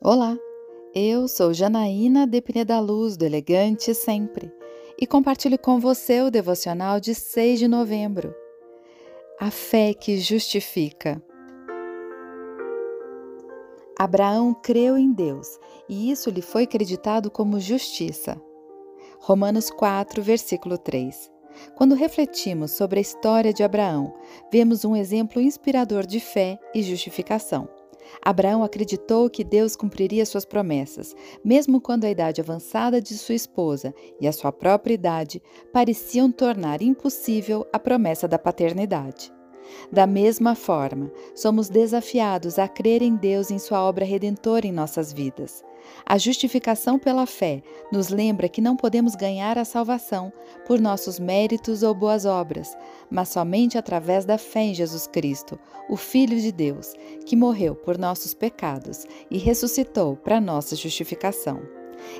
Olá, eu sou Janaína Depine da Luz, do Elegante Sempre, e compartilho com você o devocional de 6 de novembro. A fé que justifica. Abraão creu em Deus e isso lhe foi acreditado como justiça. Romanos 4, versículo 3. Quando refletimos sobre a história de Abraão, vemos um exemplo inspirador de fé e justificação. Abraão acreditou que Deus cumpriria suas promessas, mesmo quando a idade avançada de sua esposa e a sua própria idade pareciam tornar impossível a promessa da paternidade. Da mesma forma, somos desafiados a crer em Deus em Sua obra redentora em nossas vidas. A justificação pela fé nos lembra que não podemos ganhar a salvação por nossos méritos ou boas obras, mas somente através da fé em Jesus Cristo, o Filho de Deus, que morreu por nossos pecados e ressuscitou para nossa justificação.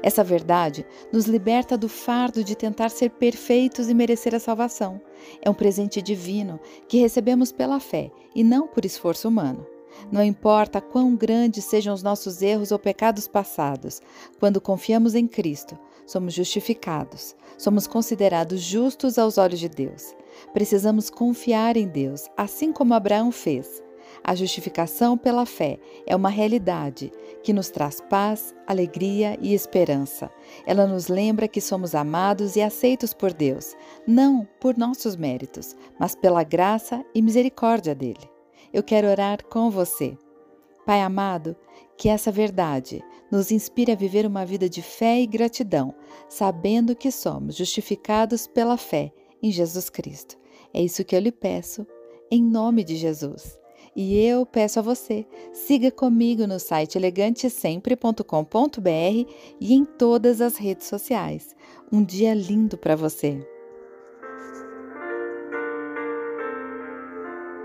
Essa verdade nos liberta do fardo de tentar ser perfeitos e merecer a salvação. É um presente divino que recebemos pela fé e não por esforço humano. Não importa quão grandes sejam os nossos erros ou pecados passados, quando confiamos em Cristo, somos justificados, somos considerados justos aos olhos de Deus. Precisamos confiar em Deus, assim como Abraão fez. A justificação pela fé é uma realidade que nos traz paz, alegria e esperança. Ela nos lembra que somos amados e aceitos por Deus, não por nossos méritos, mas pela graça e misericórdia dele. Eu quero orar com você. Pai amado, que essa verdade nos inspire a viver uma vida de fé e gratidão, sabendo que somos justificados pela fé em Jesus Cristo. É isso que eu lhe peço, em nome de Jesus. E eu peço a você, siga comigo no site elegantesempre.com.br e em todas as redes sociais. Um dia lindo para você!